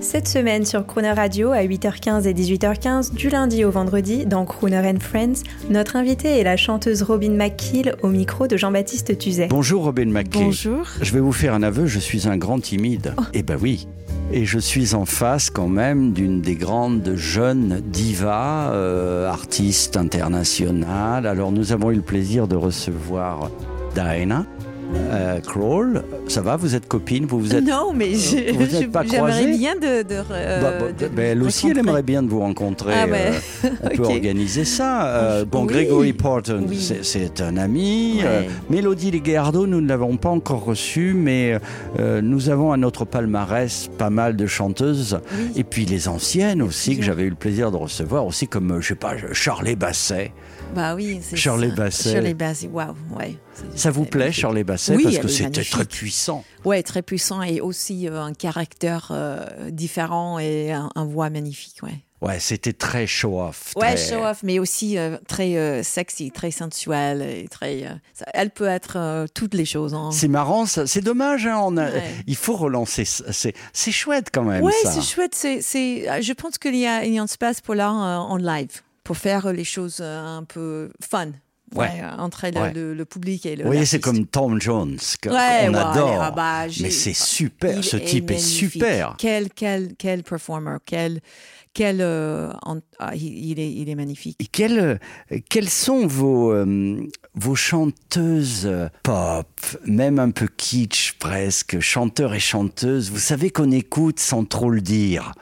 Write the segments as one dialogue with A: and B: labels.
A: Cette semaine sur Crooner Radio à 8h15 et 18h15 du lundi au vendredi dans Crooner and Friends, notre invitée est la chanteuse Robin McKeel au micro de Jean-Baptiste Tuzet.
B: Bonjour Robin McKay.
A: Bonjour.
B: Je vais vous faire un aveu, je suis un grand timide. Eh ben oui. Et je suis en face quand même d'une des grandes jeunes divas, euh, artistes internationales. Alors nous avons eu le plaisir de recevoir Diana euh, Kroll. Ça va, vous êtes copine vous, vous êtes...
C: Non, mais
B: pas
C: j'aimerais bien de. de, euh,
B: Bah, bah,
C: de
B: ben, elle aussi, elle aimerait bien de vous rencontrer.
C: Ah.
B: Euh, on peut organiser ça. Euh, bon,
C: Oui.
B: Gregory Porton,
C: Oui.
B: c'est- un ami.
C: Ouais.
B: Euh, Mélodie Leguerdo, nous ne l'avons pas encore reçue, mais euh, nous avons à notre palmarès pas mal de chanteuses.
C: Oui.
B: Et puis les anciennes aussi, que j'avais eu le plaisir de recevoir, aussi comme, euh, je sais pas, Charlie Basset.
C: Bah oui, c'est
B: Shirley
C: ça.
B: Basset.
C: Shirley Basset, waouh, ouais.
B: Ça vous plaît. Charlie Basset
C: Oui,
B: Parce que c'était très puissant.
C: Ouais, très puissant et aussi euh, un caractère euh, différent et un, un voix magnifique, ouais.
B: Ouais, c'était très show-off.
C: Ouais,
B: très-
C: show off, mais aussi euh, très euh, sexy, très sensuelle et très. ça- elle peut être toutes les choses. Hein.
B: C'est marrant, c'est dommage. hein, on a-
C: Ouais.
B: Il faut relancer. C'est chouette quand même.
C: Ouais, c'est chouette. Euh, je pense qu'il y y a un espace pour l'art en live, pour faire les choses euh, un peu fun.
B: Ouais.
C: euh, entre le,
B: Ouais.
C: le- le public et le.
B: Vous voyez, c'est comme Tom Jones,
C: Ouais,
B: qu'on
C: ouais,
B: adore.
C: ah bah,
B: Mais c'est super,
C: Il
B: ce type est, super.
C: Quel, quel, quel performer, quel, quel, euh, en- ah, il, est, il est magnifique.
B: Et quelles, quelles sont vos, euh, vos chanteuses pop, même un peu kitsch presque, chanteurs et chanteuses Vous savez qu'on écoute sans trop le dire.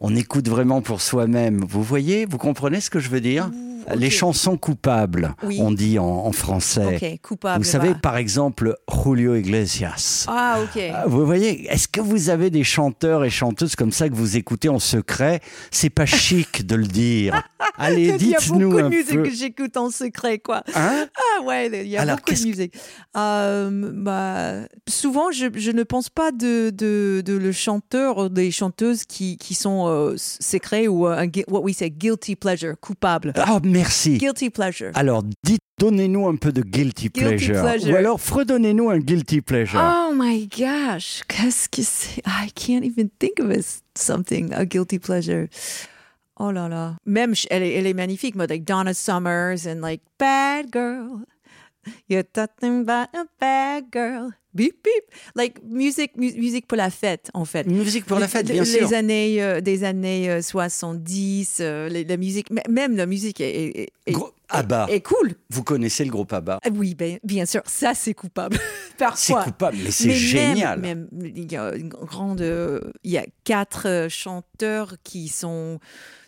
B: On écoute vraiment pour soi-même. Vous voyez, vous comprenez ce que je veux dire? Les chansons coupables,
C: Oui.
B: on dit en, en français.
C: Coupable.
B: Vous savez,
C: bah.
B: par exemple, Julio Iglesias.
C: Ah, ok.
B: Ah, Vous voyez, est-ce que vous avez des chanteurs et chanteuses comme ça que vous écoutez en secret? C'est pas chic de le dire. Allez,
C: Il y a
B: dites-nous
C: beaucoup de musique que j'écoute en secret, quoi.
B: Hein?
C: Ah ouais, il y a
B: Alors,
C: beaucoup de musique. Euh, bah, souvent, je, je ne pense pas de, de, de le chanteur ou des chanteuses qui, qui sont euh, secrets ou euh, un what we say guilty pleasure, coupable.
B: Ah, merci.
C: Guilty pleasure.
B: Alors, dites, donnez-nous un peu de guilty,
C: Guilty
B: pleasure.
C: pleasure.
B: Ou alors, fredonnez-nous un guilty pleasure.
C: Oh my gosh, qu'est-ce que c'est? I can't even think of it, something, a guilty pleasure. Oh là là. Même, elle est, elle est magnifique, mais like Donna Summers and like Bad Girl. You're talking about a bad girl. Beep, beep. Like musique, mu- musique pour la fête, en fait.
B: Musique pour la
C: Les-
B: fête,
C: les-
B: bien
C: les
B: sûr.
C: années, euh, des années euh, 70, euh, les- la musique, même la musique est, est, est-
B: Gros-
C: est-
B: ABBA.
C: est cool.
B: Vous connaissez le groupe ABBA?
C: Ah Oui, ben, bien sûr, ça c'est coupable.
B: C'est
C: Parfois.
B: coupable, mais c'est
C: même-
B: génial.
C: Même, il y a une grande, euh, il y a quatre euh, chanteurs qui sont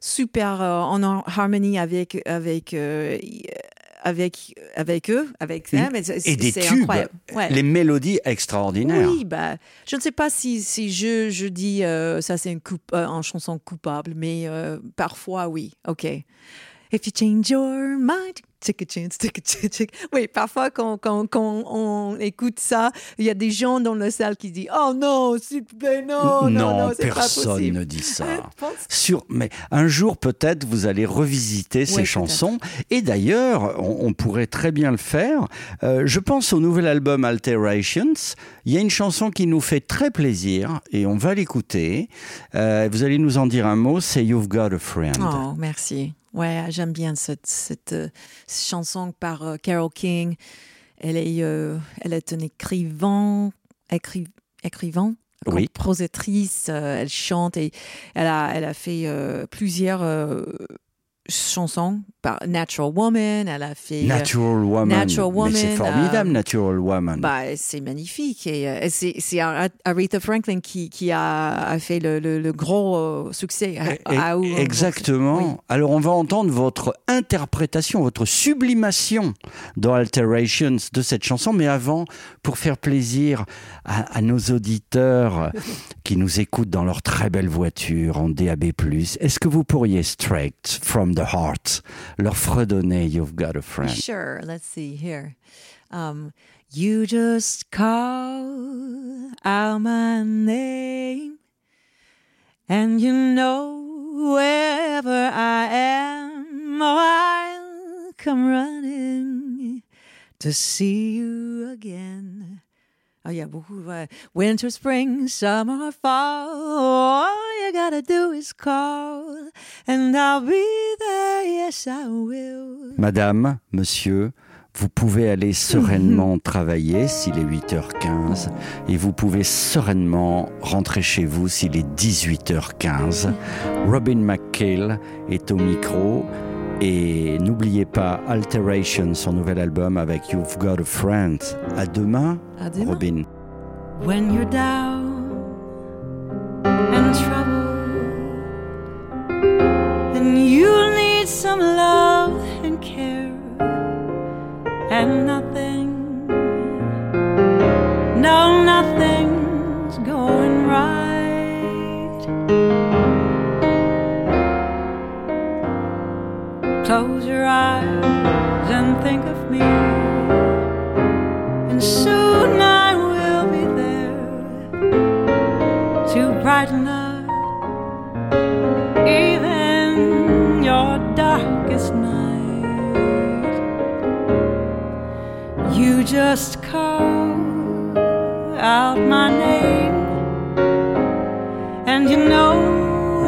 C: super euh, en har- harmonie avec avec euh, avec avec eux, avec c'est-
B: Et des tubes,
C: incroyable. Ouais.
B: les mélodies extraordinaires.
C: Oui, bah, je ne sais pas si, si je, je dis euh, ça c'est une, euh, une chanson coupable, mais euh, parfois oui. Ok. If you change your mind, take a chance, take a chance. take- Oui, parfois quand, quand, quand on écoute ça, il y a des gens dans la salle qui disent Oh non, s'il te plaît, non, non, non, c'est pas
B: personne
C: possible.
B: ne dit ça. Sur, mais un jour peut-être vous allez revisiter ces chansons et d'ailleurs on, on pourrait très bien le faire. Euh, je pense au nouvel album Alterations. Il y a une chanson qui nous fait très plaisir et on va l'écouter. Euh, vous allez nous en dire un mot. C'est You've Got a Friend.
C: Oh, merci. Ouais, j'aime bien cette, cette, euh, chanson par euh, Carole King. Elle est, euh, elle est une écrivain, écri, écrivain,
B: Oui.
C: compositrice. euh, elle chante et elle a, elle a fait euh, plusieurs euh, chansons par Natural Woman. Elle a fait.
B: Natural Woman.
C: Natural
B: c'est formidable,
C: euh,
B: Natural Woman.
C: bah, c'est magnifique. Et euh, c'est c'est Ar- Aretha Franklin qui, qui a, a fait le, le- le gros euh, succès. à-
B: Et-
C: à-
B: Exactement.
C: Oui.
B: Alors on va entendre votre interprétation, votre sublimation dans Alterations de cette chanson. Mais avant, pour faire plaisir à, à nos auditeurs qui nous écoutent dans leur très belle voiture en DAB+, est-ce que vous pourriez Straight from the the heart, leur fredonner You've Got a Friend.
C: Sure, let's see here. Um, you just call out my name, and you know wherever I am, oh, I'll come running to see you again. Oh, yeah. Winter, spring, summer, fall. Gotta do is call, and I'll be there. Yes, I will.
B: Madame, monsieur, vous pouvez aller sereinement travailler s'il est 8h15 et vous pouvez sereinement rentrer chez vous s'il est 18h15. Robin McKill est au micro et n'oubliez pas Alteration, son nouvel album avec You've Got a Friend. À demain,
C: À demain.
B: Robin.
C: When you're down and care, and nothing, no, nothing's going right. Close your eyes and think of me,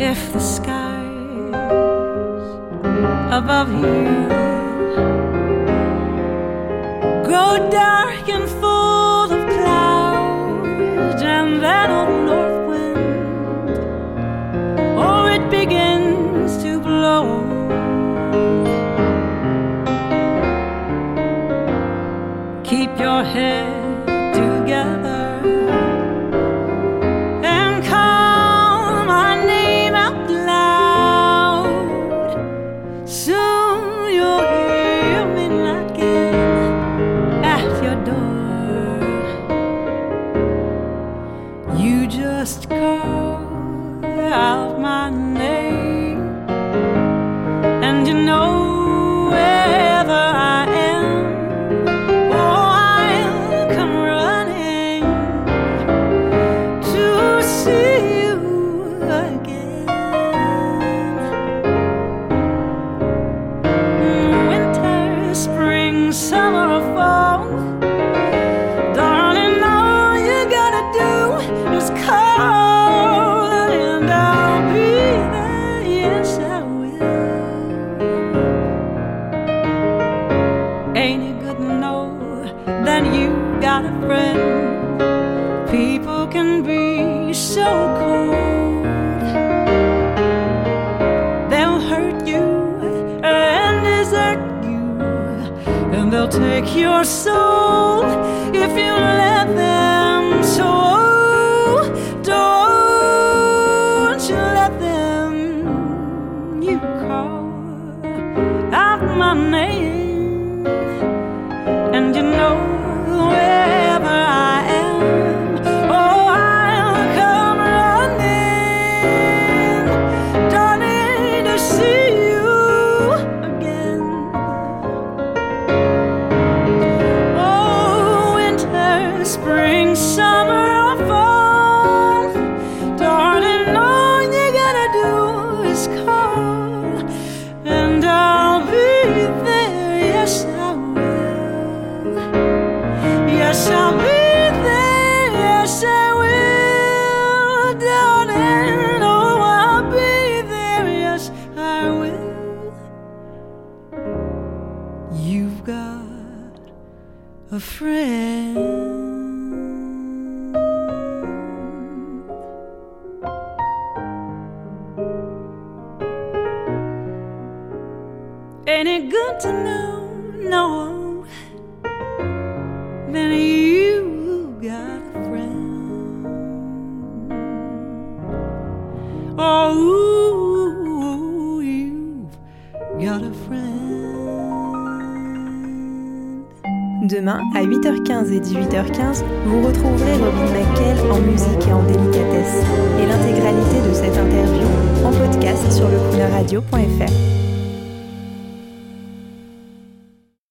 C: If the skies above you grow dark just call out my name, and you know wherever I am, oh, I'll come running to see you again. Ain't it good to know that you got a friend? People can be so cold. They'll hurt you and desert you, and they'll take your soul if you let them. Good to know, know that you got a friend? Oh, ooh, you've got a friend.
A: Demain, à 8h15 et 18h15, vous retrouverez Robin McKell en musique et en délicatesse. Et l'intégralité de cette interview en podcast sur le radio.fr.